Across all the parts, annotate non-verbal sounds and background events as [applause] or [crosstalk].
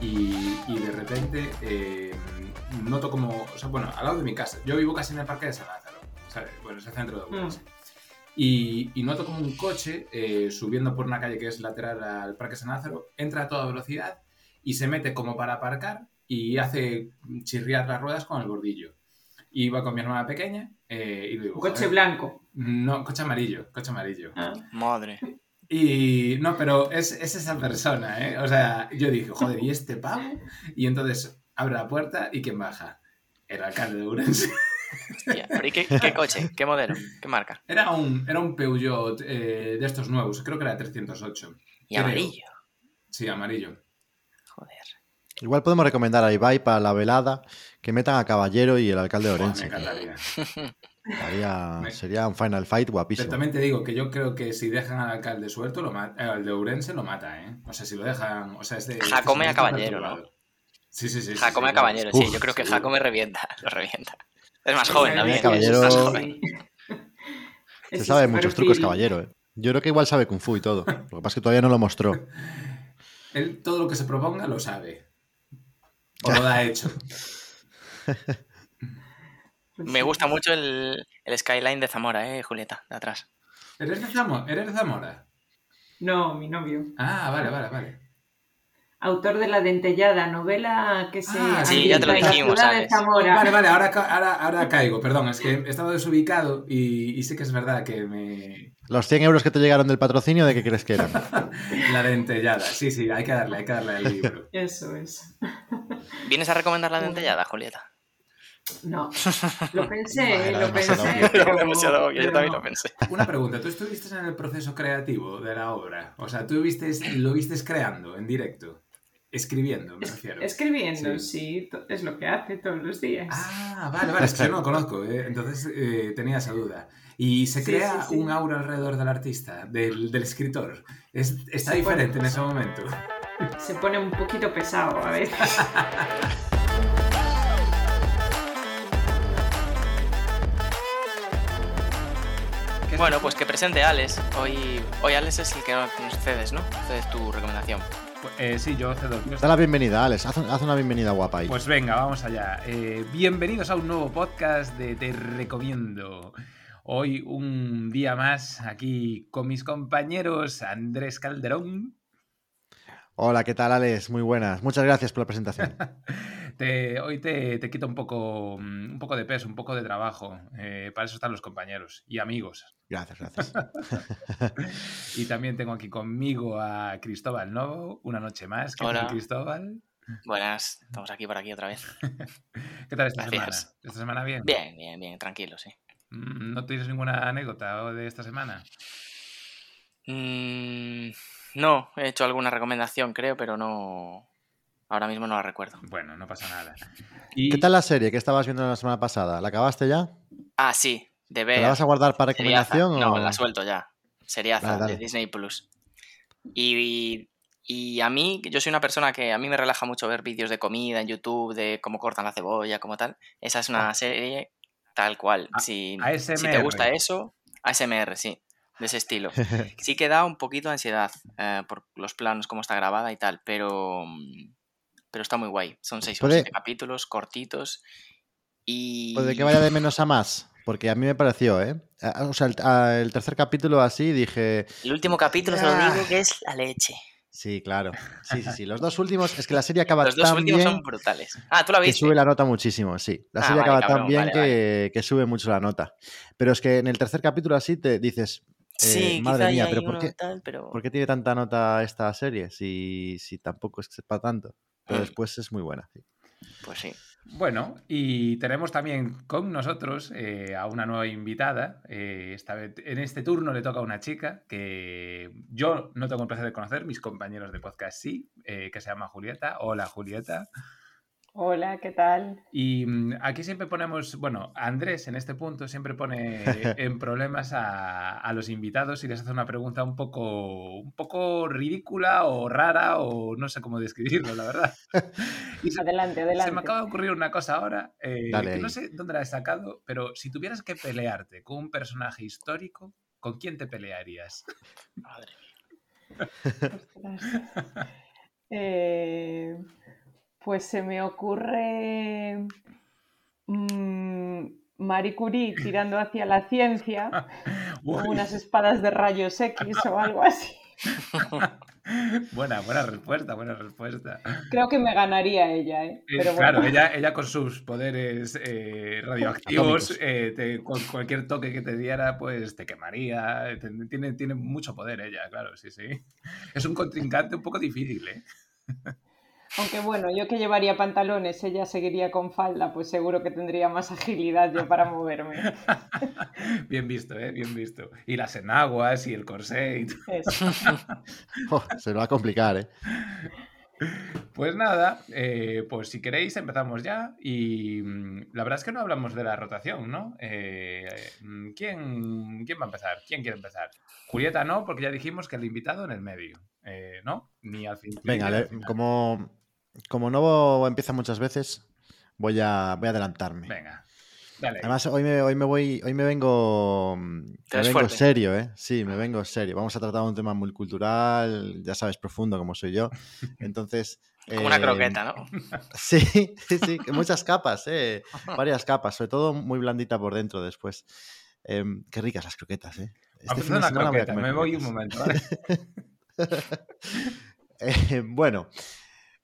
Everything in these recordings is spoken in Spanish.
y, y de repente eh, noto como, o sea, bueno, al lado de mi casa, yo vivo casi en el Parque de San Lázaro, ¿sabes? Bueno, es el centro de Ourense. Y, y noto como un coche eh, subiendo por una calle que es lateral al Parque San Lázaro, entra a toda velocidad y se mete como para aparcar y hace chirriar las ruedas con el bordillo. Y iba con mi hermana pequeña eh, y le digo... Un coche blanco. No, coche amarillo, coche amarillo. Ah. Madre. Y no, pero es, es esa persona, ¿eh? O sea, yo dije, joder, ¿y este pavo? Y entonces abre la puerta y ¿quién baja? El alcalde de Ourense. Hostia, pero ¿y qué, qué coche? ¿Qué modelo? ¿Qué marca? Era un, era un Peugeot eh, de estos nuevos, creo que era 308. Y Creo. amarillo. Sí, amarillo. Joder. Igual podemos recomendar a Ibai para la velada que metan a Caballero y el alcalde de Buah, me Orense. encantaría. [laughs] Haría- sería un final fight Pero guapísimo. también te digo que yo creo que si dejan al alcalde suelto, lo ma- eh, al de Ourense lo mata, ¿eh? O sea, si lo dejan... O sea, es de... Jacome a Caballero, perturbado. Sí, sí, sí. Jacome sí, Caballero, Uf, sí. Yo creo que. Jacome revienta. Lo revienta. Es más joven sí, también. Caballero- Es más joven. [laughs] Se sabe muchos trucos, Caballero. ¿eh? Yo creo que igual sabe Kung Fu y todo. Lo que pasa es que todavía no lo mostró. [laughs] Él todo lo que se proponga lo sabe. O lo da hecho. [laughs] Me gusta mucho el, el skyline de Zamora, eh, Julieta, de atrás. ¿Eres de Zamora? ¿Eres de Zamora? No, mi novio. Ah, vale, vale, vale. Autor de La Dentellada, novela que se. Ah, sí, ya te lo dijimos, ciudad de Alex. Zamora. Vale, vale, ahora, ahora, ahora caigo, perdón, es que estaba desubicado y, y sí que es verdad que me... Los 100 euros que te llegaron del patrocinio, ¿de qué crees que eran? [laughs] La dentellada, sí, sí, hay que darle, hay que darle al libro. Eso es. ¿Vienes a recomendar la dentellada, Julieta? No. [laughs] Lo pensé, Bueno, lo pensé. obvio. pero- demasiado obvio, yo pero también no. lo pensé. Una pregunta, ¿tú estuviste en el proceso creativo de la obra? O sea, ¿tú viste, lo viste creando en directo? Escribiendo, me refiero. Escribiendo, Sí. sí. es lo que hace todos los días. Ah, vale, vale, es que yo no lo conozco, ¿eh? entonces eh, tenía esa duda. Y se Sí, crea sí, sí. un aura alrededor del artista, del, del escritor. Es, está Se diferente pone- en ese momento. Se pone un poquito pesado a veces. [laughs] Bueno, pues que presente Alex. Hoy, hoy Alex es el que nos cedes, ¿no? Cedes tu recomendación. Eh, sí, yo cedo. Da la bienvenida, Alex. Haz, haz una bienvenida guapa ahí. Pues venga, vamos allá. Eh, bienvenidos a un nuevo podcast de Te Recomiendo. Hoy un día más aquí con mis compañeros Andrés Calderón. Hola, ¿qué tal, Alex? Muy buenas. Muchas gracias por la presentación. [laughs] Te- hoy te, te quito un poco, mm, un poco de peso, un poco de trabajo. Eh, para eso están los compañeros y amigos. Gracias, gracias. [laughs] Y también tengo aquí conmigo a Cristóbal Novo, una noche más. ¿Qué Hola. tal, Cristóbal? Buenas, estamos aquí por aquí otra vez. [laughs] ¿Qué tal esta Gracias. semana? ¿Esta semana bien? Bien, bien, bien, tranquilo, sí. Mm, ¿No tienes ninguna anécdota de esta semana? Mm, no, he hecho alguna recomendación, creo, pero no. Ahora mismo no la recuerdo. Bueno, no pasa nada. Y- ¿Qué tal la serie que estabas viendo la semana pasada? ¿La acabaste ya? Ah, sí, de ¿Te ver. la vas a guardar para recomendación? No, o... la suelto ya. Seriaza Dale, dale. de Disney Plus. Y, y a mí, yo soy una persona que a mí me relaja mucho ver vídeos de comida en YouTube, de cómo cortan la cebolla, como tal. Esa es una serie tal cual. A- Si, si te gusta eso, ASMR, sí, de ese estilo. [laughs] Sí que da un poquito de ansiedad eh, por los planos, cómo está grabada y tal, pero, pero está muy guay. Son seis o Puede- siete capítulos cortitos y... Puede que vaya de menos a más. Porque a mí me pareció, ¿eh? O sea, el, el tercer capítulo así dije. El último capítulo, te lo Ah. digo, que es la leche. Sí, claro. Sí, sí, sí. Los dos últimos, es que la serie [laughs] acaba Los dos tan últimos bien son brutales. Ah, tú la que viste. sube la nota muchísimo, sí. La Ah, serie vale, acaba cabrón, tan bien vale, que, que sube mucho la nota. Pero es que en el tercer capítulo así te dices, Sí, eh, madre quizá mía, pero ¿por qué, tal, pero... ¿por qué tiene tanta nota esta serie si, si tampoco es que sepa tanto? Pero Mm. después es muy buena. sí. Pues sí. Bueno, y tenemos también con nosotros eh, a una nueva invitada. Eh, esta vez, en este turno le toca a una chica que yo no tengo el placer de conocer, mis compañeros de podcast sí, eh, que se llama Julieta. Hola Julieta. Hola, ¿qué tal? Y mm, aquí siempre ponemos, bueno, Andrés en este punto siempre pone [laughs] en problemas a, a los invitados y les hace una pregunta un poco, un poco ridícula o rara o no sé cómo describirlo, la verdad. [laughs] Y se- Adelante, se adelante. me acaba de ocurrir una cosa ahora, eh, que no sé dónde la he sacado, pero si tuvieras que pelearte con un personaje histórico, ¿con quién te pelearías? Madre mía. [laughs] Eh, pues se me ocurre mm, Marie Curie tirando hacia la ciencia [laughs] con unas espadas de rayos X o algo así. [laughs] buena, buena respuesta, buena respuesta. Creo que me ganaría ella, ¿eh? Eh, Pero claro, ella, ella con sus poderes eh, radioactivos, eh, te- con cualquier toque que te diera, pues te quemaría. te- tiene, tiene mucho poder ella, claro, sí, sí. Es un contrincante un poco difícil, ¿eh? [laughs] aunque bueno, yo que llevaría pantalones, ella seguiría con falda, pues seguro que tendría más agilidad yo para moverme. [laughs] Bien visto, ¿eh? Bien visto. Y las enaguas y el corsé y todo. Eso. [laughs] Oh, se lo va a complicar, ¿eh? Pues nada, eh, pues si queréis empezamos ya y mm, la verdad es que no hablamos de la rotación, ¿no? Eh, mm, ¿quién, ¿Quién va a empezar? ¿Quién quiere empezar? Julieta no, porque ya dijimos que el invitado en el medio, eh, ¿no? Ni al fin. Venga, ni al final. como, como Novo empieza muchas veces, voy a, voy a adelantarme. Venga, dale. Además, hoy me, hoy me voy, hoy me vengo, mm, me vengo fuerte. serio, ¿eh? Sí, me vengo serio. Vamos a tratar un tema muy cultural, ya sabes, profundo como soy yo. [laughs] Entonces. Como una eh, croqueta, ¿no? [laughs] Sí, sí, sí, que muchas capas, ¿eh? Varias capas, sobre todo muy blandita por dentro después. Em, qué ricas las croquetas, ¿eh? A fin hacer de una semana voy a croqueta, comer me voy un momento, ¿vale? [laughs] Eh, bueno,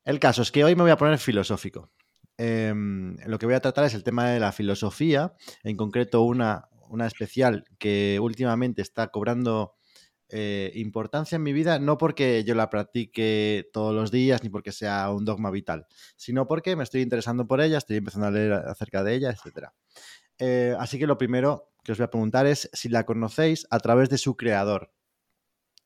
el caso es que hoy me voy a poner filosófico. Em, lo que voy a tratar es el tema de la filosofía, en concreto una, una especial que últimamente está cobrando eh, importancia en mi vida, no porque yo la practique todos los días ni porque sea un dogma vital, sino porque me estoy interesando por ella, estoy empezando a leer acerca de ella, etc. así que lo primero que os voy a preguntar es si la conocéis a través de su creador.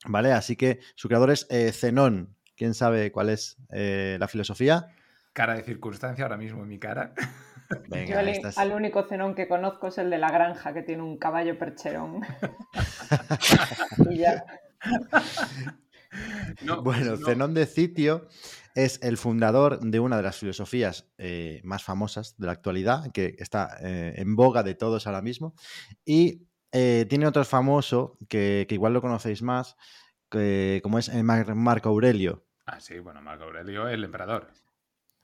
¿Vale? Así que su creador es eh, Zenón. ¿Quién sabe cuál es eh, la filosofía? Cara de circunstancia ahora mismo en mi cara. [laughs] Venga, al, único cenón que conozco es el de la granja, que tiene un caballo percherón. [laughs] y ya. [laughs] No, Bueno, no. Zenón de Citio es el fundador de una de las filosofías eh, más famosas de la actualidad, que está eh, en boga de todos ahora mismo. Y eh, tiene otro famoso, que, que igual lo conocéis más, que, como es Mar- Marco Aurelio. Ah, sí, bueno, Marco Aurelio, el emperador.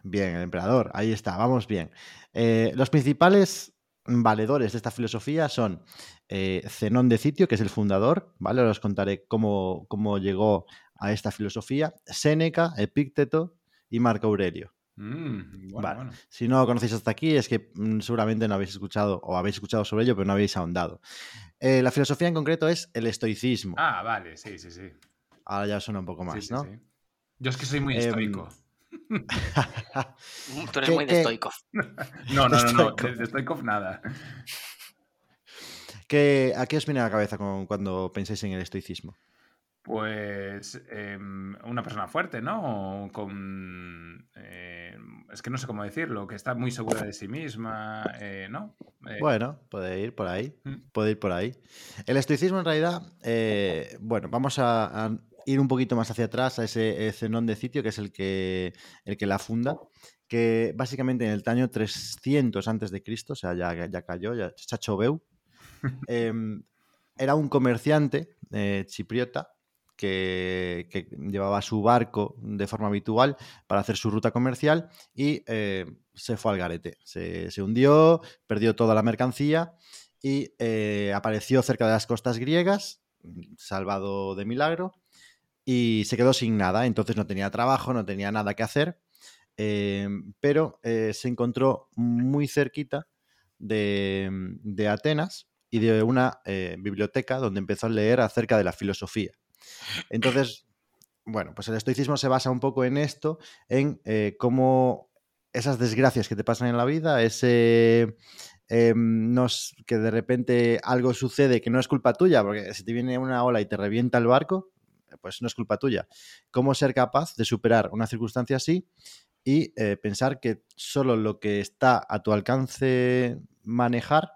Bien, el emperador, ahí está, vamos bien. Eh, los principales valedores de esta filosofía son eh, Zenón de Citio, que es el fundador, ¿vale? Ahora os contaré cómo, cómo llegó a esta filosofía, Séneca, Epícteto y Marco Aurelio. Mm, bueno, Vale. bueno. Si no lo conocéis hasta aquí es que mm, seguramente no habéis escuchado o habéis escuchado sobre ello, pero no habéis ahondado. Eh, la filosofía en concreto es el estoicismo. Ah, vale, sí, sí, sí. Ahora ya suena un poco más, Sí, sí, ¿no? sí. Yo es que soy muy Em, estoico. Tú eres ¿Qué- muy de estoico. [laughs] No, no, no, no. De, Stoikov nada. [laughs] ¿Qué- ¿A qué os viene a la cabeza con- cuando pensáis en el estoicismo? Pues em, una persona fuerte, ¿no? Con. eh, es que no sé cómo decirlo, que está muy segura de sí misma, eh, ¿no? Eh, Bueno, puede ir por ahí. Mm. Puede ir por ahí. El estoicismo, en realidad, eh, bueno, vamos a, a ir un poquito más hacia atrás a ese eh, Zenón de Citio, que es el que, el que la funda, que básicamente en el año 300 antes de Cristo, o sea, ya, ya cayó, ya Chacho Beu, [laughs] em, era un comerciante eh, chipriota que, que llevaba su barco de forma habitual para hacer su ruta comercial y eh, se fue al garete. Se, se hundió, perdió toda la mercancía y eh, apareció cerca de las costas griegas, salvado de milagro, y se quedó sin nada. Entonces no tenía trabajo, no tenía nada que hacer, eh, pero eh, se encontró muy cerquita de, de Atenas y de una eh, biblioteca donde empezó a leer acerca de la filosofía. Entonces, bueno, pues el estoicismo se basa un poco en esto, en cómo esas desgracias que te pasan en la vida, ese eh, que de repente algo sucede que no es culpa tuya, porque si te viene una ola y te revienta el barco, pues no es culpa tuya. Cómo ser capaz de superar una circunstancia así y eh, pensar que solo lo que está a tu alcance manejar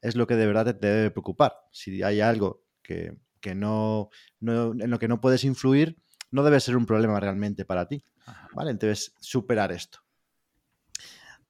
es lo que de verdad te, te debe preocupar. Si hay algo que, que no, no, en lo que no puedes influir, no debe ser un problema realmente para ti. ¿Vale? Entonces, superar esto.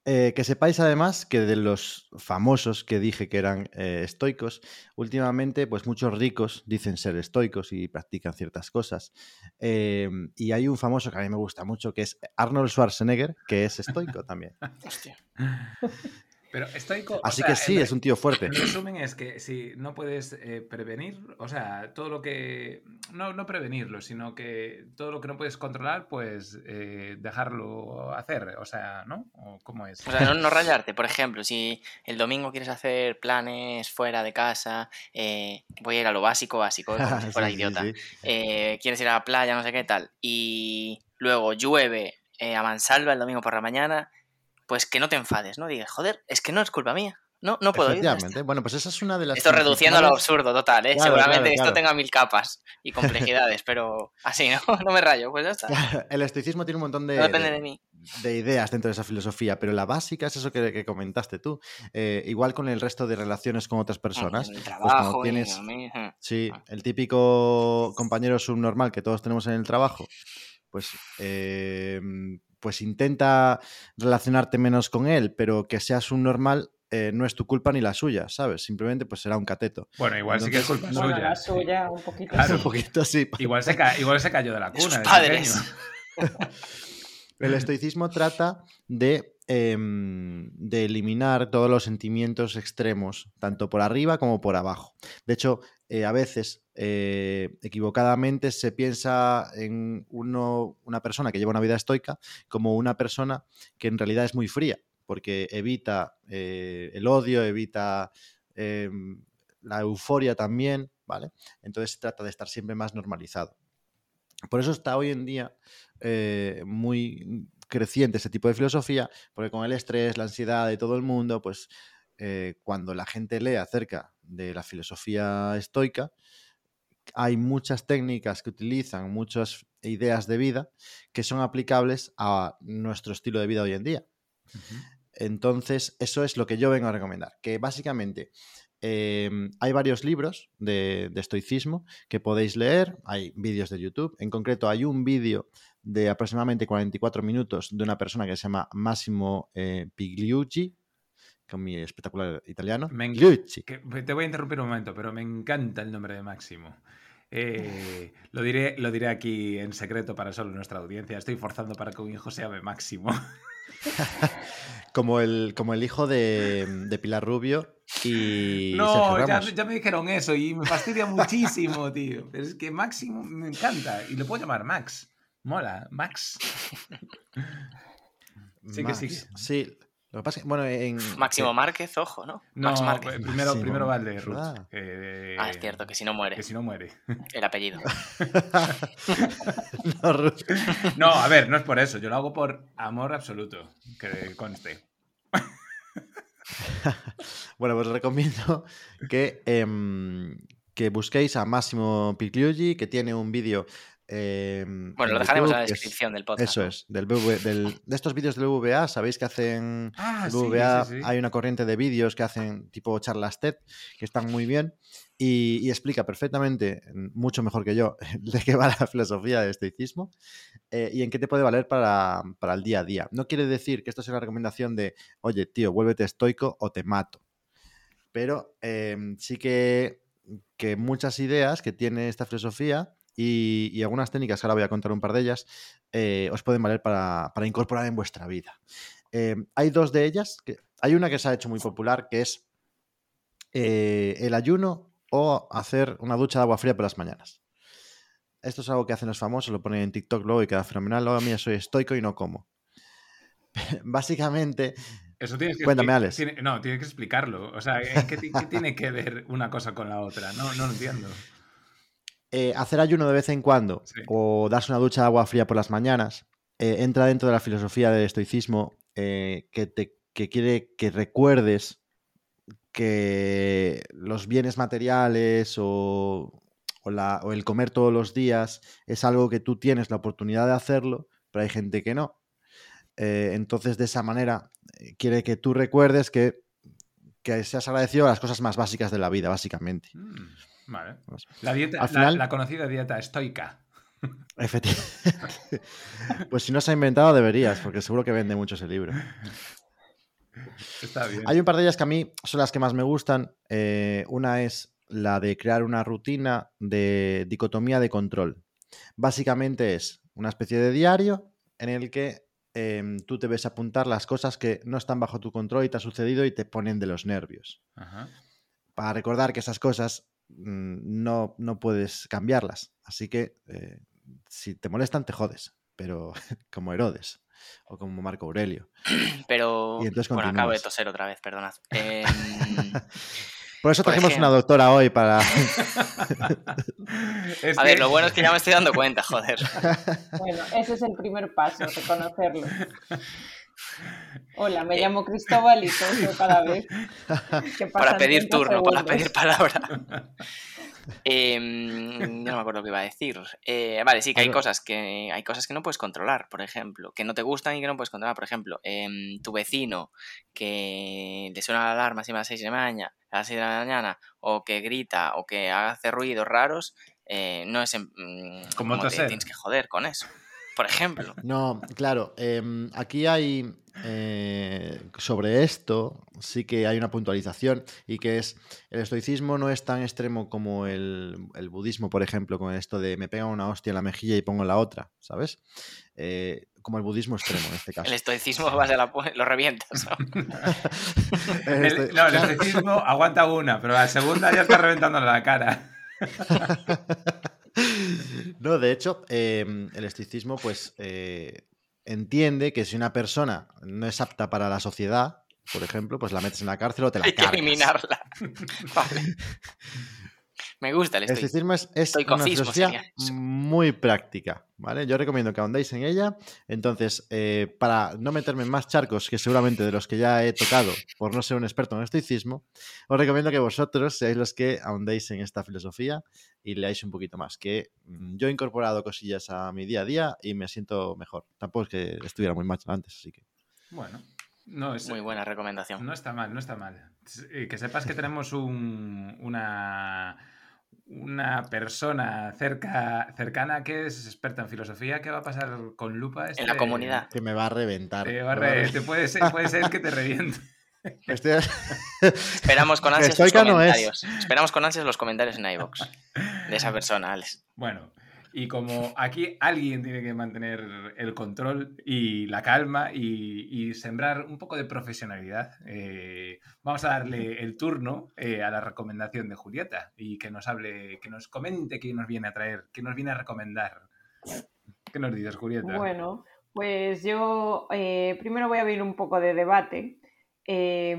Eh, que sepáis además que de los famosos que dije que eran eh, estoicos, últimamente pues muchos ricos dicen ser estoicos y practican ciertas cosas. Eh, y hay un famoso que a mí me gusta mucho que es Arnold Schwarzenegger, que es estoico también. [laughs] Hostia. [laughs] Pero estoico. o Así sea, que sí, es un tío fuerte. En resumen es que si no puedes eh, prevenir, o sea, todo lo que... No, no prevenirlo, sino que todo lo que no puedes controlar, pues eh, dejarlo hacer, o sea, ¿no? ¿O ¿Cómo es? O sea, no, no rayarte. Por ejemplo, si el domingo quieres hacer planes fuera de casa, eh, voy a ir a lo básico, básico, [laughs] como si fuera Sí, sí, idiota. sí. eh, quieres ir a la playa, no sé qué tal, y luego llueve eh, a mansalva el domingo por la mañana, pues que no te enfades, ¿no? Digas, joder, es que no es culpa mía. No, no puedo ir. ya está". Efectivamente. Bueno, pues esa es una de [laughs] las. Esto reduciendo a lo absurdo, total, ¿eh? Claro, Seguramente claro, esto tenga mil capas y complejidades, [laughs] pero así, ¿no? [laughs] No me rayo, pues ya está. No El estoicismo tiene un montón de, depende de- de mí. de ideas dentro de esa filosofía, pero la básica es eso que, que comentaste tú. Eh, igual con el resto de relaciones con otras personas. En el pues trabajo, tienes-. Sí, el típico compañero subnormal que todos tenemos en el trabajo, pues, eh, pues intenta relacionarte menos con él, pero que seas subnormal eh, no es tu culpa ni la suya, ¿sabes? Simplemente pues será un cateto. Bueno, igual sí que es culpa [laughs] Bueno, suya. la suya, un poquito. [laughs] Claro. sí. Un poquito así. Igual se, ca- igual se cayó de la [laughs] cuna. de padres. El estoicismo trata de, em, de eliminar todos los sentimientos extremos, tanto por arriba como por abajo. De hecho, eh, a veces, eh, equivocadamente, se piensa en una persona que lleva una vida estoica como una persona que en realidad es muy fría, porque evita eh, el odio, evita em, la euforia también, ¿vale? Entonces se trata de estar siempre más normalizado. Por eso está hoy en día muy creciente ese tipo de filosofía, porque con el estrés, la ansiedad de todo el mundo, pues eh, cuando la gente lee acerca de la filosofía estoica, hay muchas técnicas que utilizan, muchas ideas de vida que son aplicables a nuestro estilo de vida hoy en día. Entonces, eso es lo que yo vengo a recomendar, que básicamente eh, hay varios libros de, de estoicismo que podéis leer, hay vídeos de YouTube, en concreto hay un vídeo de aproximadamente 44 minutos de una persona que se llama Massimo eh, Pigliucci, con mi espectacular italiano. Me en- Pigliucci. Que- te voy a interrumpir un momento, pero me encanta el nombre de Máximo. Eh, lo, diré, lo diré aquí en secreto para solo nuestra audiencia. Estoy forzando para que un hijo se llame Máximo. [laughs] Como el, como el hijo de, de Pilar Rubio y [laughs] no, ya, ya me dijeron eso y me fastidia muchísimo, [laughs] tío. Pero es que Máximo me encanta y lo puedo llamar Max. Mola, Max. Sí que sí. Sí, lo que pasa es que, bueno, en... Máximo que- Márquez, ojo, ¿no? No, Max Márquez. eh, primero, primero va el de Ruth. eh, Ah, es cierto, que si no muere. Que si no muere. El apellido. [laughs] No, Ruth. [laughs] No, a ver, no es por eso. Yo lo hago por amor absoluto. Que conste. [laughs] Bueno, pues os recomiendo que, em, que busquéis a Máximo Pigliucci, que tiene un vídeo. Em, Bueno, en lo dejaremos en la es- descripción del podcast. Eso es, del BV del- de estos vídeos del VBA, sabéis que hacen Ah, sí, VBA, sí, sí. hay una corriente de vídeos que hacen tipo charlas TED, que están muy bien y, y explica perfectamente, mucho mejor que yo, [laughs] de qué va la filosofía del estoicismo eh, y en qué te puede valer para, para el día a día. No quiere decir que esto sea una recomendación de, oye, tío, vuélvete estoico o te mato. Pero em, sí que, que muchas ideas que tiene esta filosofía y, y algunas técnicas, que ahora voy a contar un par de ellas, eh, os pueden valer para, para incorporar en vuestra vida. Eh, hay dos de ellas. Que, hay una que se ha hecho muy popular, que es eh, el ayuno o hacer una ducha de agua fría por las mañanas. Esto es algo que hacen los famosos, lo ponen en TikTok luego y queda fenomenal. Luego, mira, soy estoico y no como. [laughs] Básicamente, Eso tienes que Cuéntame, Alex. tiene- no, tienes que explicarlo. O sea, ¿en ¿qué, ti- qué tiene que ver una cosa con la otra? No, no lo entiendo. Eh, hacer ayuno de vez en cuando Sí. o darse una ducha de agua fría por las mañanas eh, entra dentro de la filosofía del estoicismo eh, que, te, que quiere que recuerdes que los bienes materiales o, o la- o el comer todos los días es algo que tú tienes la oportunidad de hacerlo, pero hay gente que no. Entonces, de esa manera, quiere que tú recuerdes que, que seas agradecido a las cosas más básicas de la vida, básicamente. Mm, vale. Pues, La dieta, Al final- la, conocida dieta estoica. Efectivamente. [laughs] pues si no se ha inventado, deberías, porque seguro que vende mucho ese libro. Está bien. Hay un par de ellas que a mí son las que más me gustan. Eh, una es la de crear una rutina de dicotomía de control. Básicamente es una especie de diario en el que em, tú te ves apuntar las cosas que no están bajo tu control y te ha sucedido y te ponen de los nervios. Ajá. Para recordar que esas cosas no, no puedes cambiarlas. Así que eh, si te molestan, te jodes. Pero [laughs] como Herodes o como Marco Aurelio. [clears throat] Pero. Y entonces bueno, acabo de toser otra vez, perdonad. [laughs] Em, Por eso Por trajimos una doctora hoy para... [laughs] Es a ver, lo bueno es que ya me estoy dando cuenta, joder. Bueno, ese es el primer paso, reconocerlo. Hola, Eh. me llamo Cristóbal y toso cada vez. [laughs] Para pedir 30 turno, para pedir palabra. [laughs] Em, no me acuerdo qué iba a decir. Eh, vale, sí, que hay cosas que hay cosas que no puedes controlar, por ejemplo, que no te gustan y que no puedes controlar. Por ejemplo, em, tu vecino que le suena la alarma siempre a las 6 de la mañana, a las 6 de la mañana, o que grita, o que hace ruidos raros, eh, no es en- mm, Como te tienes que joder con eso. Por ejemplo. No, claro, em, aquí hay eh, sobre esto sí que hay una puntualización y que es el estoicismo no es tan extremo como el, el budismo, por ejemplo, con esto de me pega una hostia en la mejilla y pongo la otra, ¿sabes? Eh, como el budismo extremo en este [laughs] caso. El estoicismo vas la lo revientas, ¿no? [laughs] El El- esto- no, el claro. estoicismo aguanta una, pero la segunda ya está reventándole la cara. [laughs] No, de hecho, eh, el estoicismo, pues, eh, entiende que si una persona no es apta para la sociedad, por ejemplo, pues la metes en la cárcel o te la Hay que eliminarla. [laughs] Vale. [laughs] Me gusta el El estoicismo. estoicismo es, es una filosofía muy práctica, ¿vale? Yo recomiendo que ahondéis en ella. Entonces, eh, para no meterme en más charcos que seguramente de los que ya he tocado por no ser un experto en estoicismo, os recomiendo que vosotros seáis los que ahondéis en esta filosofía y leáis un poquito más. Que mm, yo he incorporado cosillas a mi día a día y me siento mejor. Tampoco es que estuviera muy macho antes, así que. Bueno, no es, Muy buena recomendación. No está mal, no está mal. Que sepas que tenemos un- una, una persona cerca, cercana que es experta en filosofía que va a pasar con lupa. En la este- comunidad. Que me va a reventar. te va a re- te puede, ser, puede ser que te [laughs] reviente. Estoy- Esperamos con ansias los estoica no es. comentarios. Esperamos con ansias los comentarios en iVoox de esa persona, Alex. Bueno, y como aquí alguien tiene que mantener el control y la calma y, sembrar un poco de profesionalidad, eh, vamos a darle el turno eh, a la recomendación de Julieta y que nos hable, que nos comente qué nos viene a traer, qué nos viene a recomendar. ¿Qué nos dices, Julieta? Bueno, pues yo eh, primero voy a abrir un poco de debate. Eh,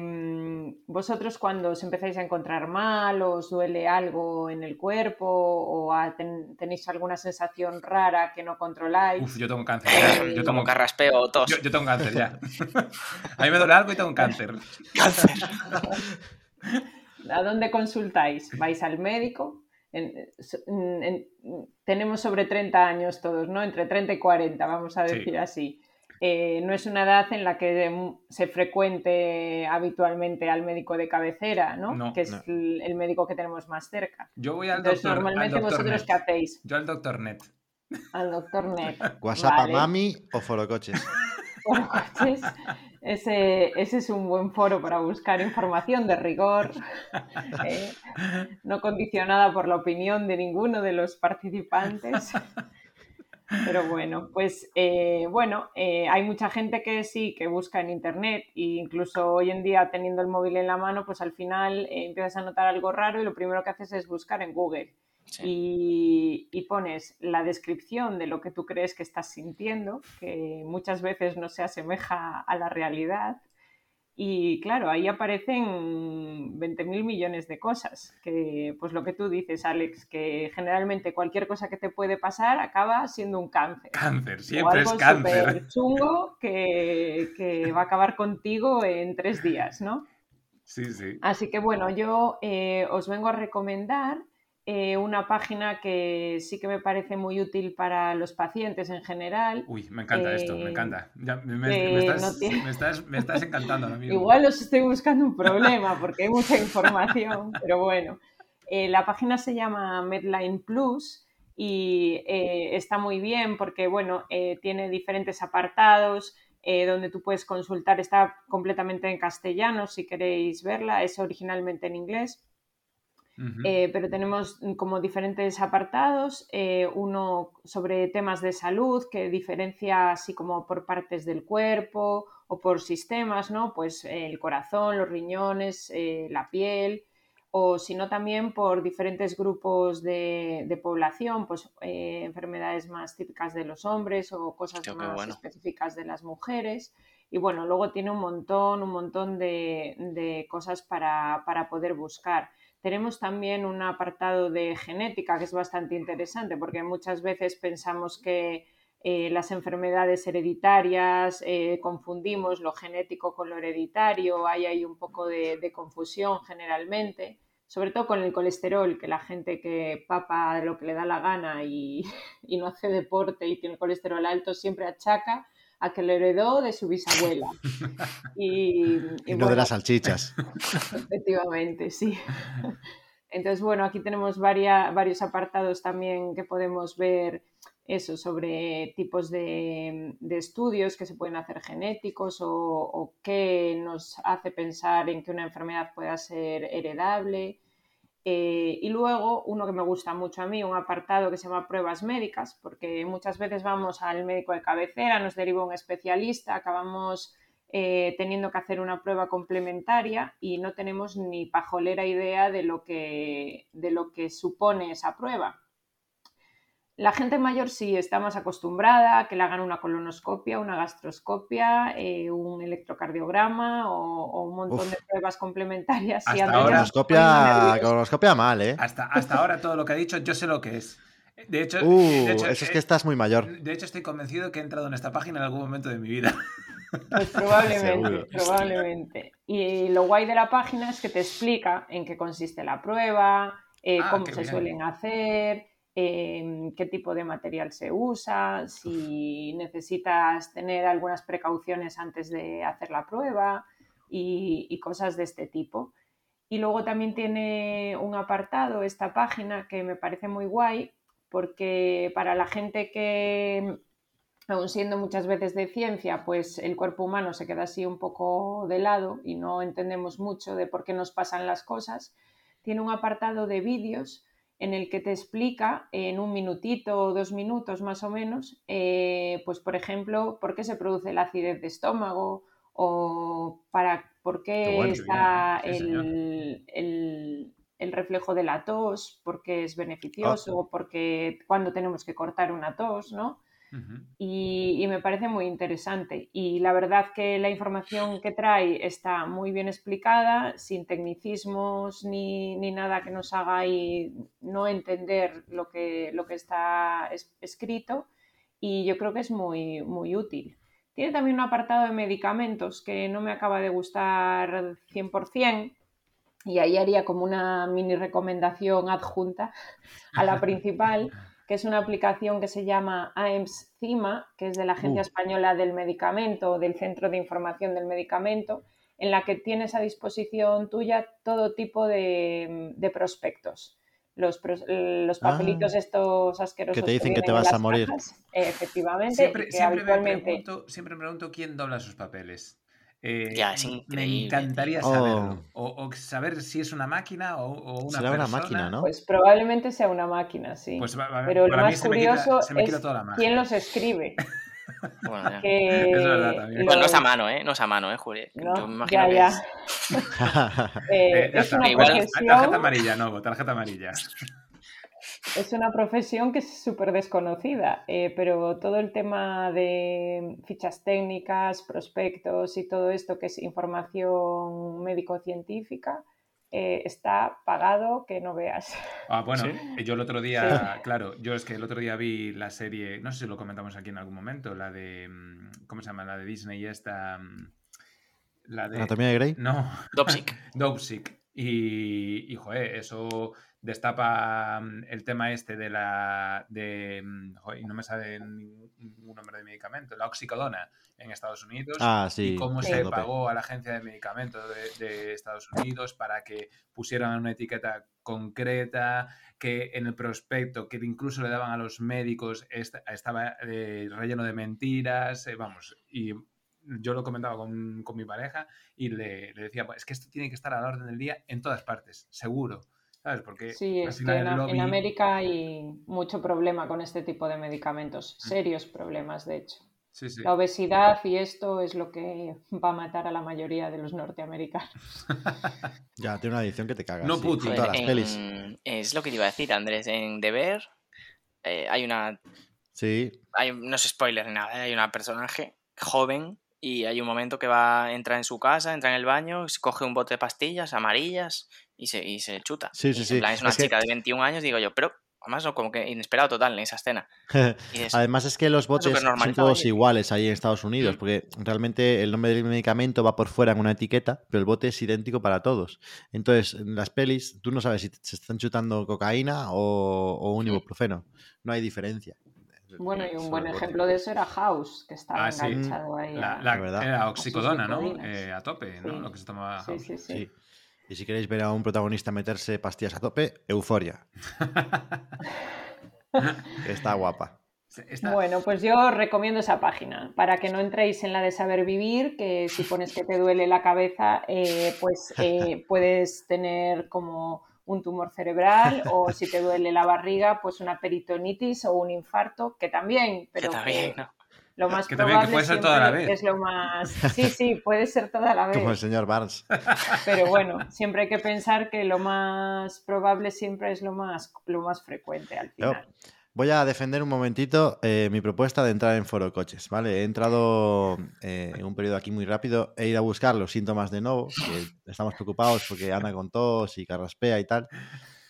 vosotros cuando os empezáis a encontrar mal, os duele algo en el cuerpo o a- ten- tenéis alguna sensación rara que no controláis, Uf, yo tengo cáncer. ya. Yo como tengo, carraspeo o tos. yo, yo tengo cáncer ya. [laughs] A mí me duele algo y tengo cáncer. [laughs] Cáncer. ¿a dónde consultáis? ¿Vais al médico? En- en- en- tenemos sobre 30 años todos, ¿no? Entre 30 y 40, vamos a Sí. decir así. Eh, no es una edad en la que se frecuente habitualmente al médico de cabecera, ¿no? No, que es no. el, el médico que tenemos más cerca. Yo voy al Entonces, doctor. al normalmente doctor vosotros Net. qué hacéis? Yo al doctor Net. Al doctor Net. [laughs] WhatsApp Vale. a mami o forocoches. [laughs] Por coches. Ese, ese es un buen foro para buscar información de rigor, [laughs] eh, no condicionada por la opinión de ninguno de los participantes. Pero bueno, pues eh, bueno, eh, hay mucha gente que sí, que busca en internet e incluso hoy en día teniendo el móvil en la mano, pues al final eh, empiezas a notar algo raro y lo primero que haces es buscar en Google Sí. y, y pones la descripción de lo que tú crees que estás sintiendo, que muchas veces no se asemeja a la realidad. Y claro, ahí aparecen 20.000 millones de cosas, que pues lo que tú dices, Alex, que generalmente cualquier cosa que te puede pasar acaba siendo un cáncer. Cáncer, o siempre es algo cáncer. súper chungo que, que va a acabar contigo en tres días, ¿no? Sí, sí. Así que bueno, yo eh, os vengo a recomendar eh, una página que sí que me parece muy útil para los pacientes en general. Uy, me encanta esto, me Eh, encanta. Ya, me, estás, no tiene- me, estás, me estás encantando ahora mismo. Igual os estoy buscando un problema porque hay mucha información, [laughs] pero bueno. Eh, la página se llama Medline Plus y está muy bien porque, bueno, tiene diferentes apartados. donde tú puedes consultar, está completamente en castellano si queréis verla, es originalmente en inglés. Eh, pero tenemos como diferentes apartados, eh, uno sobre temas de salud que diferencia así como por partes del cuerpo o por sistemas, ¿no? Pues el corazón, los riñones, la piel, o sino también por diferentes grupos de, población, pues eh, enfermedades más típicas de los hombres o cosas más específicas de las mujeres. Y bueno, luego tiene un montón, un montón de, cosas para, poder buscar. Tenemos también un apartado de genética que es bastante interesante porque muchas veces pensamos que eh, las enfermedades hereditarias, eh, confundimos lo genético con lo hereditario, hay ahí un poco de confusión generalmente sobre todo con el colesterol, que la gente que papa lo que le da la gana y, [laughs] no hace deporte y tiene colesterol alto siempre achaca a que lo heredó de su bisabuela. [laughs] Y, no de las salchichas. [laughs] Efectivamente, sí. Entonces, bueno, aquí tenemos varios apartados también que podemos ver eso sobre tipos de, estudios que se pueden hacer genéticos o, o, qué nos hace pensar en que una enfermedad pueda ser heredable. Eh, y luego, uno que me gusta mucho a mí, un apartado que se llama pruebas médicas, porque muchas veces vamos al médico de cabecera, nos deriva un especialista, acabamos eh, teniendo que hacer una prueba complementaria y no tenemos ni pajolera idea de lo que, de lo que supone esa prueba. La gente mayor sí está más acostumbrada a que le hagan una colonoscopia, una gastroscopia, eh, un electrocardiograma o, un montón de pruebas complementarias. Hasta ahora, colonoscopia, mal, ¿eh? Hasta, hasta ahora todo lo que ha dicho yo sé lo que es. De hecho, uh, eso es que eh, estás muy mayor. De hecho, estoy convencido que he entrado en esta página en algún momento de mi vida. Pues probablemente, probablemente. Y lo guay de la página es que te explica en qué consiste la prueba, eh, ah, cómo se suelen hacer, Em, qué tipo de material se usa, si necesitas tener algunas precauciones antes de hacer la prueba y, cosas de este tipo. Y luego también tiene un apartado, esta página, que me parece muy guay, porque para la gente que, aun siendo muchas veces de ciencia, pues el cuerpo humano se queda así un poco de lado y no entendemos mucho de por qué nos pasan las cosas, tiene un apartado de vídeos en el que te explica en un minutito o dos minutos más o menos, eh, pues por ejemplo, por qué se produce la acidez de estómago o para por qué, está el, reflejo de la tos, por qué es beneficioso, ah. porque cuando tenemos que cortar una tos, ¿no? Y, me parece muy interesante. Y la verdad que la información que trae está muy bien explicada, sin tecnicismos ni, nada que nos haga no entender lo que, lo que está escrito. Y yo creo que es muy, muy útil. Tiene también un apartado de medicamentos que no me acaba de gustar 100%. Y ahí haría como una mini recomendación adjunta a la [laughs] principal, que es una aplicación que se llama AEMS CIMA, que es de la Agencia uh. Española del Medicamento, del Centro de Información del Medicamento, en la que tienes a disposición tuya todo tipo de, prospectos. Los, los papelitos ah. estos asquerosos. Que te dicen que, te vas a morir. efectivamente. Siempre, siempre, me pregunto, siempre me pregunto quién dobla sus papeles. Eh, ya, es Me encantaría saberlo. Oh. O, saber si es una máquina o, una Será una máquina, ¿no? Pues probablemente sea una máquina, sí. Pues Pero lo más curioso es quién los escribe. Bueno, [laughs] es verdad también. Pues no es a mano, ¿eh? No es a mano, ¿eh, Juli? No, Yo me imagino ya, ya. [laughs] eh, es una Igual, tarjeta amarilla, no, tarjeta amarilla. Es una profesión que es súper desconocida, eh, pero todo el tema de fichas técnicas, prospectos y todo esto que es información médico-científica eh, está pagado que no veas. Ah, bueno, yo el otro día, claro, yo es que el otro día vi la serie, no sé si lo comentamos aquí en algún momento, la de, mm, ¿cómo se llama? La de Disney esta... Mm, la de... ¿Anatomía de Grey? No. Dopsic. [laughs] Dopsic. Y, y, joder, eso destapa mm, el tema este de la. de. Mm, y no me sale ningún nombre de medicamento, la oxicodona en Estados Unidos. Ah, sí. Y cómo se pagó a la agencia de medicamentos de, Estados Unidos para que pusieran una etiqueta concreta, que en el prospecto, que incluso le daban a los médicos, estaba eh, relleno de mentiras, eh, vamos, y yo lo comentaba con, con mi pareja y le, le decía, "Pues es que esto tiene que estar a la orden del día en todas partes, seguro. ¿Sabes? Porque Sí, es que en, América hay mucho problema con este tipo de medicamentos, Mm. serios problemas, de hecho. Sí, sí. La obesidad y esto es lo que va a matar a la mayoría de los norteamericanos. [laughs] Ya, tiene una edición que te cagas. No sí, Putin. con todas las en- pelis. Es lo que te iba a decir, Andrés. En Deber eh, hay una. Sí, Hay, no es spoiler ni nada, ¿eh? hay una personaje joven y hay un momento que va entra en su casa, entra en el baño, se coge un bote de pastillas amarillas y se, y se chuta. Sí, Y sí, en sí. plan, es [laughs] una Es que- chica de 21 años, digo yo, pero además no, como que inesperado total en esa escena. [laughs] Además es que los botes son todos iguales ahí en Estados Unidos, Mm. porque realmente el nombre del medicamento va por fuera en una etiqueta, pero el bote es idéntico para todos. Entonces, en las pelis, tú no sabes si se están chutando cocaína o, o un ibuprofeno. No hay diferencia. Bueno, y un buen ejemplo de eso era House, que estaba Ah, sí. enganchado ahí. La, a- la- La verdad. era oxicodona, ¿no? Eh, a tope, ¿no? Sí. Lo que se tomaba Sí, House. sí, sí. Sí. Y si queréis ver a un protagonista meterse pastillas a tope, euforia. [laughs] está guapa. Está- Bueno, pues yo recomiendo esa página para que no entréis en la de saber vivir, que si pones que te duele la cabeza, eh, pues eh, [laughs] puedes tener como un tumor cerebral o si te duele la barriga, pues una peritonitis o un infarto, que también, que pero también, que ¿no? lo más Que también, que probable puede ser toda la siempre vez. es lo más... Sí, sí, puede ser toda la Como el vez, señor Barnes. pero bueno, siempre hay que pensar que lo más probable siempre es lo más, lo más frecuente al final. Voy a defender un momentito eh, mi propuesta de entrar en Foro Coches, ¿vale? He entrado eh, en un periodo aquí muy rápido, he ido a buscar los síntomas de Novo, que estamos preocupados porque anda con tos y carraspea y tal.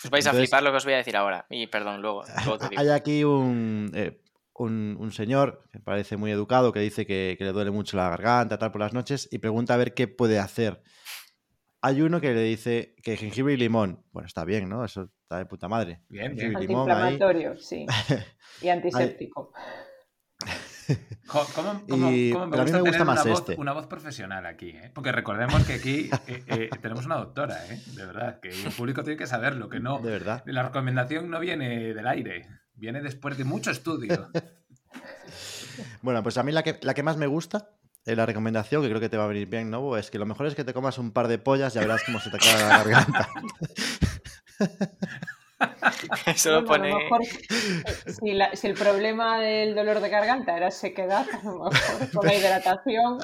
Pues vais a flipar lo que os voy a decir ahora. Y perdón, luego, luego te [laughs] digo. Hay aquí un, eh, un, un señor que parece muy educado que dice que, que le duele mucho la garganta, tal, por las noches y pregunta a ver qué puede hacer. Hay uno que le dice que jengibre y limón. Bueno, está bien, ¿no? Eso está de puta madre. Bien, bien. ahí. Antiinflamatorio, sí. [laughs] Y antiséptico. ¿Cómo, cómo- Y- cómo me pero a mí gusta me gusta tener más una, voz, este. una voz profesional aquí? ¿eh? Porque recordemos que aquí eh, eh, [laughs] tenemos una doctora, ¿eh? De verdad, que el público tiene que saberlo, que no... De verdad. La recomendación no viene del aire, viene después de mucho estudio. [laughs] Bueno, pues a mí la que, la que más me gusta, eh, la recomendación, que creo que te va a venir bien, Novo, es que lo mejor es que te comas un par de pollas y ya verás cómo se te acaba la garganta. [laughs] Eso lo Bueno, a lo mejor, eh, si, la- si el problema del dolor de garganta era sequedad, a lo mejor [laughs] con la hidratación.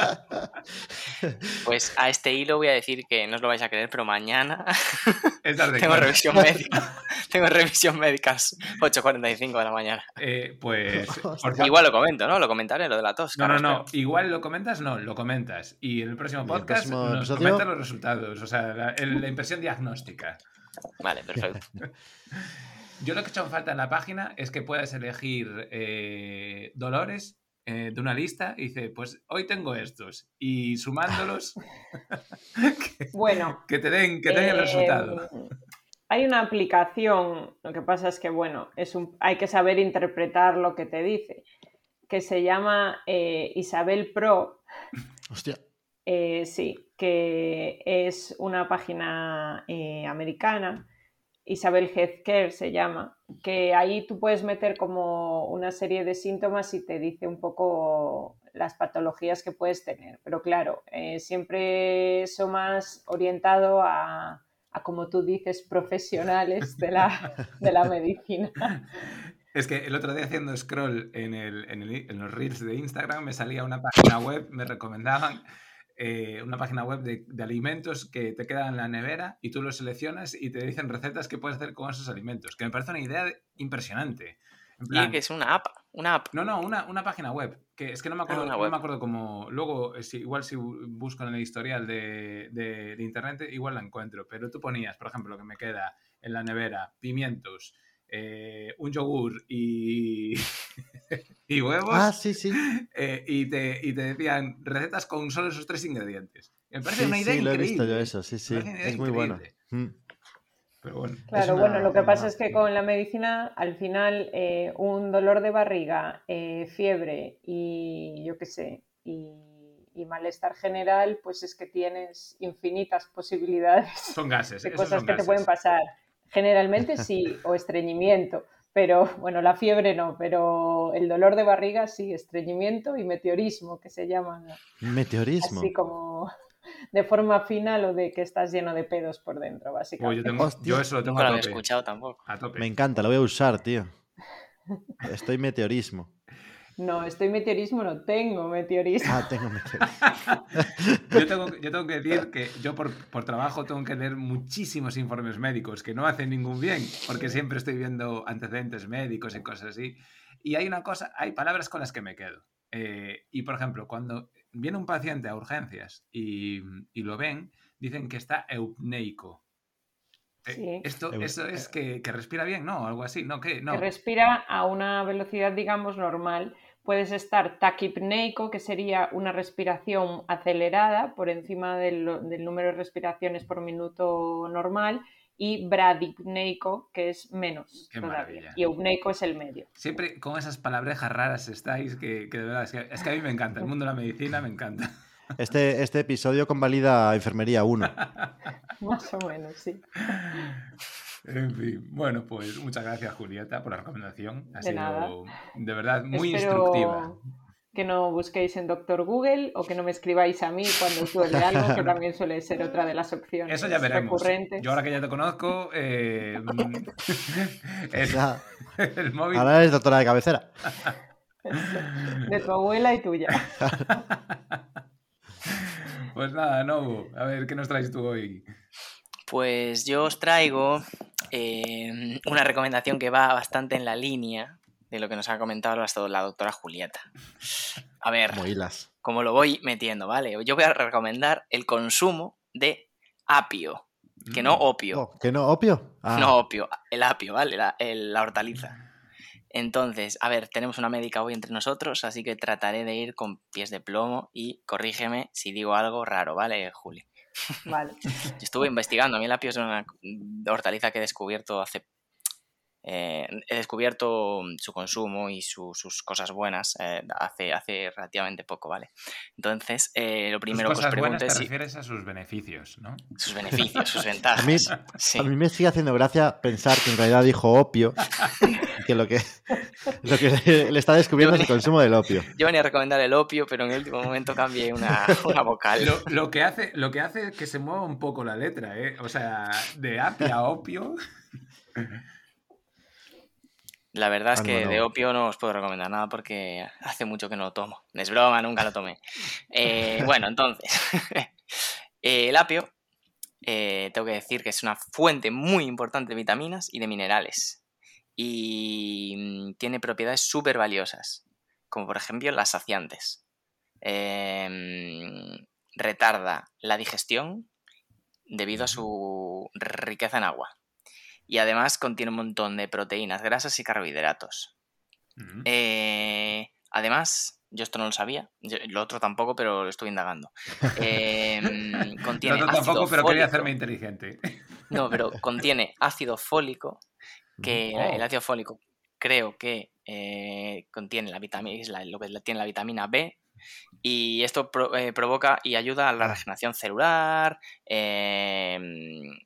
Pues a este hilo voy a decir que no os lo vais a creer, pero mañana [laughs] tengo claro. revisión médica. tengo revisión médica 8.45 de la mañana. Eh, pues... por Igual lo comento, ¿no? Lo comentaré, lo de la tos. No, no, no. Igual lo comentas, no, lo comentas. Y en el próximo ¿Y el podcast próximo nos episodio? comentas los resultados, o sea, la, el- la impresión diagnóstica. Vale, perfecto. [laughs] Yo lo que he hecho en falta en la página es que puedas elegir eh, dolores eh, de una lista y dice, pues hoy tengo estos. Y sumándolos, [laughs] [laughs] que, Bueno, que te den, que te den el eh, resultado. hay una aplicación, lo que pasa es que, bueno, es un, hay que saber interpretar lo que te dice, que se llama eh, Isabel Pro. Hostia. Eh, sí, que es una página eh, americana, Isabel Healthcare se llama, que ahí tú puedes meter como una serie de síntomas y te dice un poco las patologías que puedes tener. Pero claro, eh, siempre eso más orientado a, a, como tú dices, profesionales de la, [laughs] de la medicina. Es que el otro día haciendo scroll en, el, en, el, en los reels de Instagram me salía una página web, me recomendaban eh, una página web de, de, alimentos que te quedan en la nevera y tú los seleccionas y te dicen recetas que puedes hacer con esos alimentos, que me parece una idea impresionante. En plan, y que es una app, una app. No, no, una, una página web, que es que no me acuerdo, ah, no me acuerdo cómo, luego si, igual si busco en el historial de, de, de, internet igual la encuentro, pero tú ponías, por ejemplo, lo que me queda en la nevera, pimientos, eh, un yogur y, [laughs] y huevos. Ah, sí, sí. Eh, y, te, y te decían recetas con solo esos tres ingredientes. Me parece sí, una idea sí, increíble. lo he visto yo eso, sí, sí. Es increíble. muy bueno. Mm. Pero bueno. Claro, una, bueno, lo que pasa es que con la medicina, al final, eh, un dolor de barriga, eh, fiebre y yo qué sé, y, y, malestar general, pues es que tienes infinitas posibilidades son gases, de cosas que gases. te pueden pasar. Generalmente sí, o estreñimiento, Pero bueno, la fiebre no, pero el dolor de barriga sí, estreñimiento y meteorismo, que se llaman Meteorismo. así como de forma fina lo de que estás lleno de pedos por dentro, Uy, yo, básicamente. tengo- yo eso lo tengo Nunca lo a tope. escuchado tampoco. A tope. Me encanta, lo voy a usar, tío. [laughs] Estoy meteorismo. No, estoy meteorismo, no tengo meteorismo. Ah, tengo meteorismo. [laughs] Yo tengo, yo tengo que decir que yo por, por trabajo tengo que leer muchísimos informes médicos que no hacen ningún bien, porque siempre estoy viendo antecedentes médicos y cosas así. Y hay una cosa, hay palabras con las que me quedo. Eh, y por ejemplo, cuando viene un paciente a urgencias y, y lo ven, dicen que está eupneico. Eh, Sí. Esto, eso es que, que respira bien, ¿no? Algo así, ¿no? ¿Qué? No. que respira a una velocidad, digamos, normal. Puedes estar taquipneico, que sería una respiración acelerada por encima del, del número de respiraciones por minuto normal, y bradipneico, que es menos Qué todavía. maravilla. Y eupneico es el medio. Siempre con esas palabrejas raras estáis, que, que de verdad, es que, es que a mí me encanta. El mundo de la medicina me encanta. Este, este episodio convalida Enfermería 1. [laughs] Más o menos, sí. En fin, bueno, pues muchas gracias Julieta por la recomendación. Ha De sido nada. de verdad muy Espero instructiva. que no busquéis en Doctor Google o que no me escribáis a mí cuando os duele algo, que [laughs] también suele ser otra de las opciones Eso ya veremos. recurrentes. Yo ahora que ya te conozco, eh, [laughs] [laughs] el, Ya, el móvil... ahora eres doctora de cabecera. De tu abuela y tuya. Pues nada, no, a ver, ¿qué nos traes tú hoy? Pues yo os traigo eh, una recomendación que va bastante en la línea de lo que nos ha comentado la, la doctora Julieta. A ver, Como hilas. como lo voy metiendo, ¿vale? Yo voy a recomendar el consumo de apio, que no opio. Oh, ¿Que no? ¿Opio? Ah, No opio, el apio, ¿vale? La, el- la hortaliza. Entonces, a ver, tenemos una médica hoy entre nosotros, así que trataré de ir con pies de plomo y corrígeme si digo algo raro, ¿vale, Juli? [laughs] Yo estuve investigando, a mí el apio es una hortaliza que he descubierto hace... eh, he descubierto su consumo y su- sus cosas buenas eh, hace, hace relativamente poco, ¿vale? Entonces, eh, lo primero que os buenas te si- refieres a sus beneficios, ¿no? sus [laughs] beneficios, sus A mí, ventajas. Sí. a mí me sigue haciendo gracia pensar que en realidad dijo opio, [laughs] que lo que, lo que le está descubriendo es el consumo del opio. [laughs] Yo venía a recomendar el opio, pero en el último momento cambié una, una vocal. Lo, lo que hace, lo que hace es que se mueva un poco la letra, ¿eh? O sea, de apia a opio. La verdad es Ah, que de opio no os puedo recomendar nada porque hace mucho que no lo tomo. Es broma, nunca lo tomé. Eh, bueno, [laughs] entonces, [laughs] eh, el apio, eh, tengo que decir que es una fuente muy importante de vitaminas y de minerales. Y mm, tiene propiedades súper valiosas, como por ejemplo las saciantes. Em, retarda la digestión debido a su riqueza en agua. Y además contiene un montón de proteínas, grasas y carbohidratos. Mm. Eh, además, yo esto no lo sabía, yo- lo otro tampoco, pero lo estoy indagando. [laughs] Contiene No, no, tampoco, pero quería hacerme inteligente. [laughs] No, pero contiene ácido fólico, que Oh. el ácido fólico creo que eh, contiene la vitamina, lo que tiene la vitamina B, y esto pro- eh, provoca y ayuda a la regeneración celular. eh,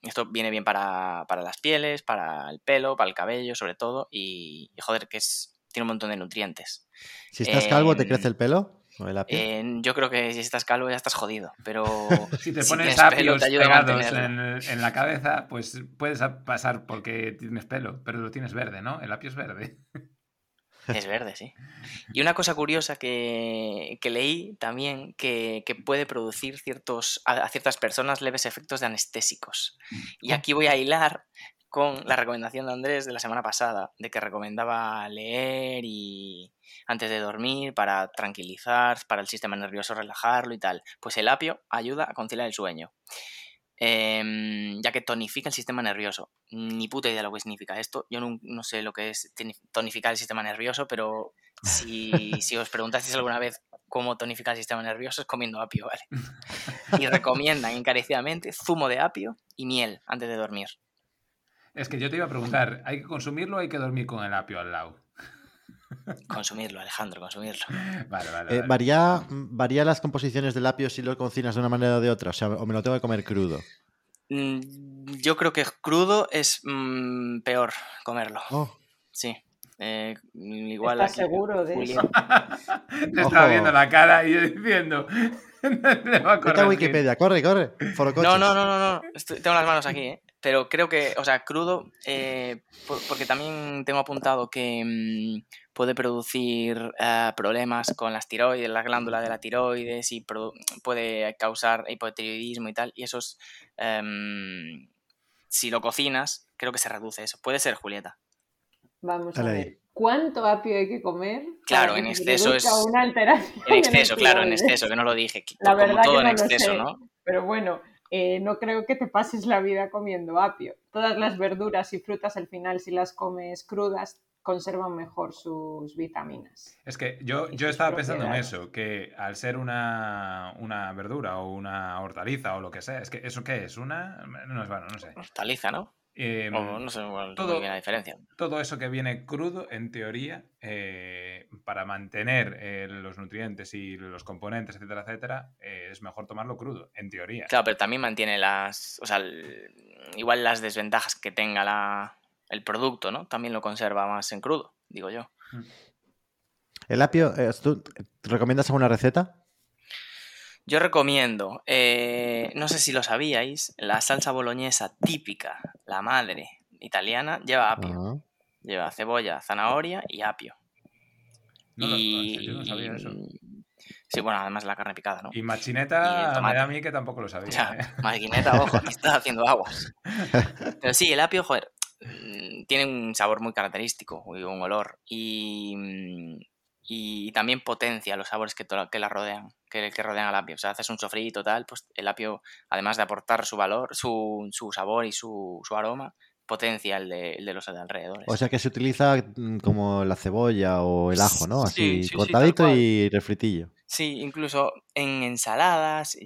esto viene bien para, para las pieles, para el pelo, para el cabello, sobre todo, y, y joder, que es, tiene un montón de nutrientes. Si estás calvo, ¿te Em, crece el pelo? ¿O el apio? Eh, yo creo que si estás calvo ya estás jodido, pero [laughs] Si te si pones tienes pelo, te ayuda pegados en, en la cabeza, pues puedes pasar porque tienes pelo, pero lo tienes verde, ¿no? El apio es verde. [laughs] Es verde, sí. Y una cosa curiosa que, que leí también, que, que puede producir ciertos, a, ciertas personas leves efectos de anestésicos. Y aquí voy a hilar con la recomendación de Andrés de la semana pasada, de que recomendaba leer y antes de dormir para tranquilizar, para el sistema nervioso relajarlo y tal. Pues el apio ayuda a conciliar el sueño. Em, ya que tonifica el sistema nervioso. Ni puta idea lo que significa esto. Yo no, no sé lo que es tonificar el sistema nervioso, pero si, si os preguntasteis alguna vez cómo tonificar el sistema nervioso es comiendo apio, ¿vale? Y recomiendan encarecidamente zumo de apio y miel antes de dormir. Es que yo te iba a preguntar, ¿hay que consumirlo o hay que dormir con el apio al lado? Consumirlo, Alejandro, consumirlo. [laughs] Vale, vale. Eh, vale. ¿varía, ¿Varía las composiciones del apio si lo cocinas de una manera o de otra? O sea, ¿o me lo tengo que comer crudo? Mm, Yo creo que crudo es mm, peor comerlo. Oh, sí. Eh, igual ¿Estás aquí- seguro de eso? [laughs] Te estaba Ojo. viendo la cara y yo diciendo. [laughs] Le va a Vete a corregir. Wikipedia, corre, corre. No, no, no, no, no. Estoy- tengo las manos aquí, ¿eh? Pero creo que, o sea, crudo, eh, por- porque también tengo apuntado que mm, puede producir eh, problemas con las tiroides, la glándula de la tiroides y puede causar hipotiroidismo y tal. Y eso es, em, si lo cocinas, creo que se reduce eso. Puede ser, Julieta. Vamos a ver. ¿Cuánto apio hay que comer? Claro, en exceso es- Una alteración En exceso, claro, en exceso, que no lo dije. que- La como verdad todo que en no lo exceso, sé. ¿no? Pero bueno, eh, no creo que te pases la vida comiendo apio. Todas las verduras y frutas al final, si las comes crudas, conservan mejor sus vitaminas. Es que yo, yo estaba pensando en eso, que al ser una, una verdura o una hortaliza o lo que sea, es que ¿eso qué es? ¿Una? No es bueno, no sé. Hortaliza, ¿no? Eh, O no sé cuál- todo- la diferencia. todo eso que viene crudo, en teoría, eh, para mantener eh, los nutrientes y los componentes, etcétera, etcétera, eh, es mejor tomarlo crudo, en teoría. Claro, pero también mantiene las. O sea, el- igual las desventajas que tenga la, el producto, ¿no? También lo conserva más en crudo, digo yo. El apio, eh, ¿tú recomiendas alguna receta? Yo recomiendo, eh, no sé si lo sabíais, la salsa boloñesa típica, la madre italiana, lleva apio. Lleva cebolla, zanahoria y apio. No, yo no sabía eso. Sí, bueno, además la carne picada, ¿no? Y machineta me da a mí que tampoco lo sabía. O sea, ¿eh? maquineta, ojo, aquí estás haciendo aguas. [laughs] Pero sí, el apio, joder, mm, tiene un sabor muy característico y un olor. Y, mm, y también potencia los sabores que, que la rodean, que, que rodean al apio. O sea, haces un sofrito tal, pues el apio, además de aportar su valor, su, su sabor y su, su aroma, potencia el de, el de los de alrededores. O sea que se utiliza mm, como la cebolla o el ajo, ¿no? Sí, Así, sí, sí, cortadito y refritillo. Sí, incluso en ensaladas.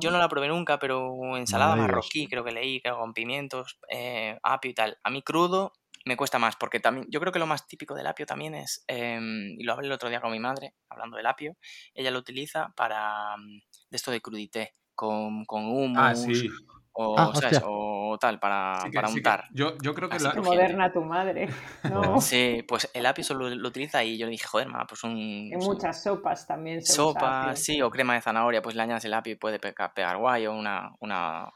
Yo Ah. no la probé nunca, pero ensalada digas. marroquí, creo que leí, creo, con pimientos, eh, apio y tal. A mí crudo me cuesta más, porque también, yo creo que lo más típico del apio también es, em, y lo hablé el otro día con mi madre, hablando del apio, ella lo utiliza para mm, de esto de crudité, con, con hummus, Ah, sí. O, Ah, o tal, para, Sí que- para sí que- untar. yo, yo creo que Así la- moderna tu madre. [laughs] No, Sí, pues el apio solo lo utiliza y yo le dije, joder, ma, pues un... en un- muchas sopas también se sopa, sí, o crema de zanahoria, pues le añades el apio y puede pegar, pegar guay, o una, una,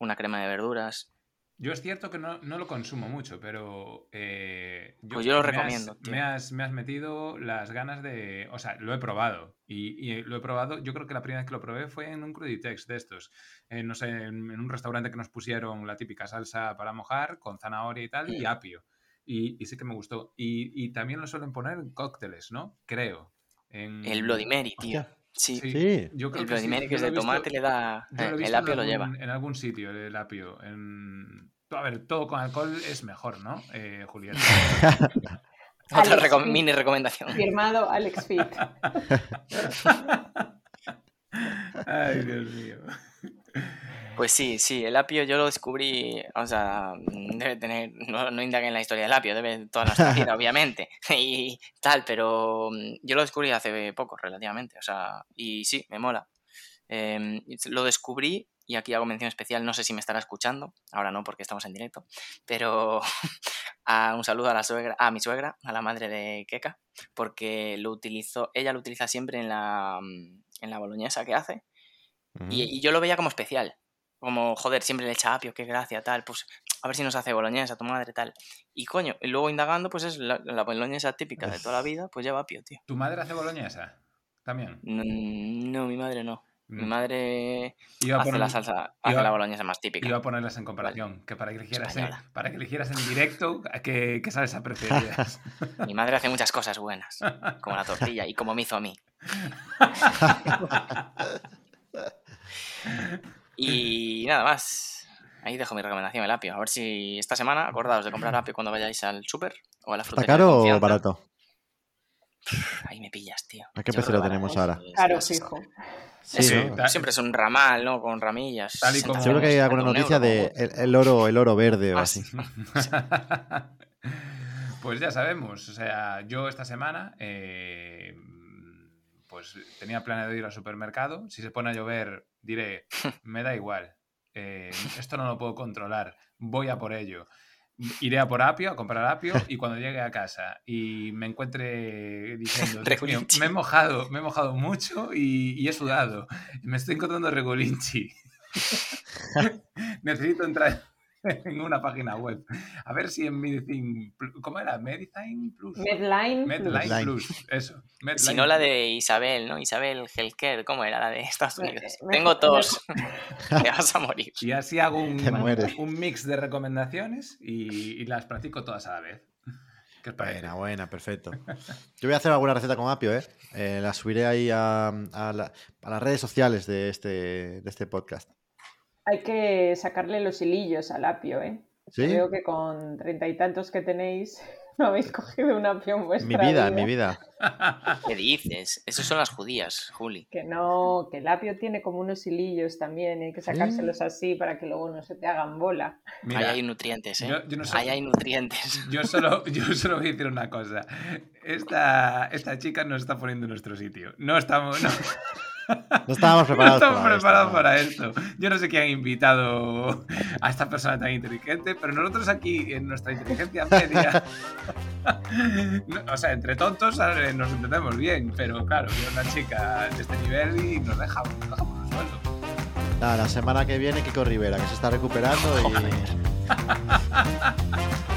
una crema de verduras. Yo es cierto que no, no lo consumo mucho, pero eh, Pues yo lo me recomiendo. Me has, me has metido las ganas de... O sea, lo he probado. Y, y lo he probado, yo creo que la primera vez que lo probé fue en un Cruditex de estos. Eh, no sé, en, en un restaurante que nos pusieron la típica salsa para mojar con zanahoria y tal, y apio. Y, y sí que me gustó. Y, y también lo suelen poner en cócteles, ¿no? Creo. En- El Bloody Mary, tío. Hostia. Sí, yo creo el Yo que es de tomate le da... eh, el apio lo algún, lleva. En algún sitio, el apio. En... A ver, todo con alcohol es mejor, ¿no, eh? [laughs] Otra reco- Fit. mini recomendación. Firmado Alex Fit. [laughs] Ay, Dios mío. Pues sí, sí, el apio yo lo descubrí, o sea, debe tener, no, no indagué en la historia del apio, debe toda nuestra vida, obviamente, y tal, pero mm, yo lo descubrí hace poco, relativamente, o sea, y sí, me mola. Em, lo descubrí, y aquí hago mención especial, no sé si me estará escuchando, ahora no porque estamos en directo, pero [laughs] a un saludo a la suegra, a mi suegra, a la madre de Keka, porque lo utilizó, ella lo utiliza siempre en la, mm, en la boloñesa que hace, y, y yo lo veía como especial. Como, joder, siempre le echa apio, qué gracia, tal. Pues a ver si nos hace boloñesa, tu madre, tal. Y coño, y luego indagando, pues es la, la boloñesa típica de toda la vida, pues lleva apio, tío. ¿Tu madre hace boloñesa? También. No, no, mi madre no. Mi madre Iba a hace la salsa, hace iba- la boloñesa más típica. Iba a ponerlas en comparación, que para que eligieras, en, para que eligieras en directo qué, qué salsa preferías. Mi madre hace muchas cosas buenas, como la tortilla y como me hizo a mí. [laughs] Y nada más. Ahí dejo mi recomendación, el apio. A ver si esta semana acordaos de comprar apio cuando vayáis al súper o a la ¿Está frutería. de caro o barato? Ahí me pillas, tío. ¿A qué precio lo tenemos ahora? Es- fijo. Siempre es un ramal, ¿no? Con ramillas. Tal y 60 como- Seguro que hay alguna un noticia euro, de el, el oro, el oro verde o Ah, así. [laughs] pues ya sabemos, o sea, yo esta semana eh, pues tenía planeado ir al supermercado. Si se pone a llover, diré, [laughs] me da igual. eh, esto no lo puedo controlar, voy a por ello. iré a por apio, a comprar apio, y cuando llegue a casa y me encuentre diciendo, mío, me he mojado, me he mojado mucho y, y he sudado, me estoy encontrando regulinchi. [laughs] [laughs] Necesito entrar [laughs] en una página web. A ver si en Medicine, ¿cómo era? Medicine Plus. Medline. Medline. Plus, eso. Medline Si no la de Isabel, ¿no? Isabel Helker, ¿cómo era la de Estados Me- Unidos? me- Tengo me- tos. [laughs] [laughs] Te vas a morir. Y así hago un, mix de recomendaciones y, y las practico todas a la vez. Buena, buena, perfecto. Yo voy a hacer alguna receta con apio, ¿eh? Eh, la subiré ahí a, a la- a las redes sociales de este, de este podcast. Hay que sacarle los hilillos al apio, ¿eh? ¿Sí? Veo que con treinta y tantos que tenéis [laughs] no habéis cogido un apio en vuestra Mi vida, mi vida. [laughs] ¿Qué dices? Esos son las judías, Juli. Que no, que el apio tiene como unos hilillos también, hay que sacárselos así para que luego no se te hagan bola. Mira, Ahí hay nutrientes, ¿eh? yo- yo no sé- Ahí hay nutrientes. [laughs] Yo solo, yo solo voy a decir una cosa. Esta, esta chica nos está poniendo en nuestro sitio. No estamos, no, No estábamos no preparados estamos para preparados esto, para esto. Yo no sé quién ha invitado a esta persona tan inteligente, pero nosotros aquí, en nuestra inteligencia media, [laughs] no, o sea, entre tontos nos entendemos bien, pero claro, viene una chica de este nivel y nos deja, nos deja por el suelo. Nada, la semana que viene Kiko Rivera, que se está recuperando y... [laughs]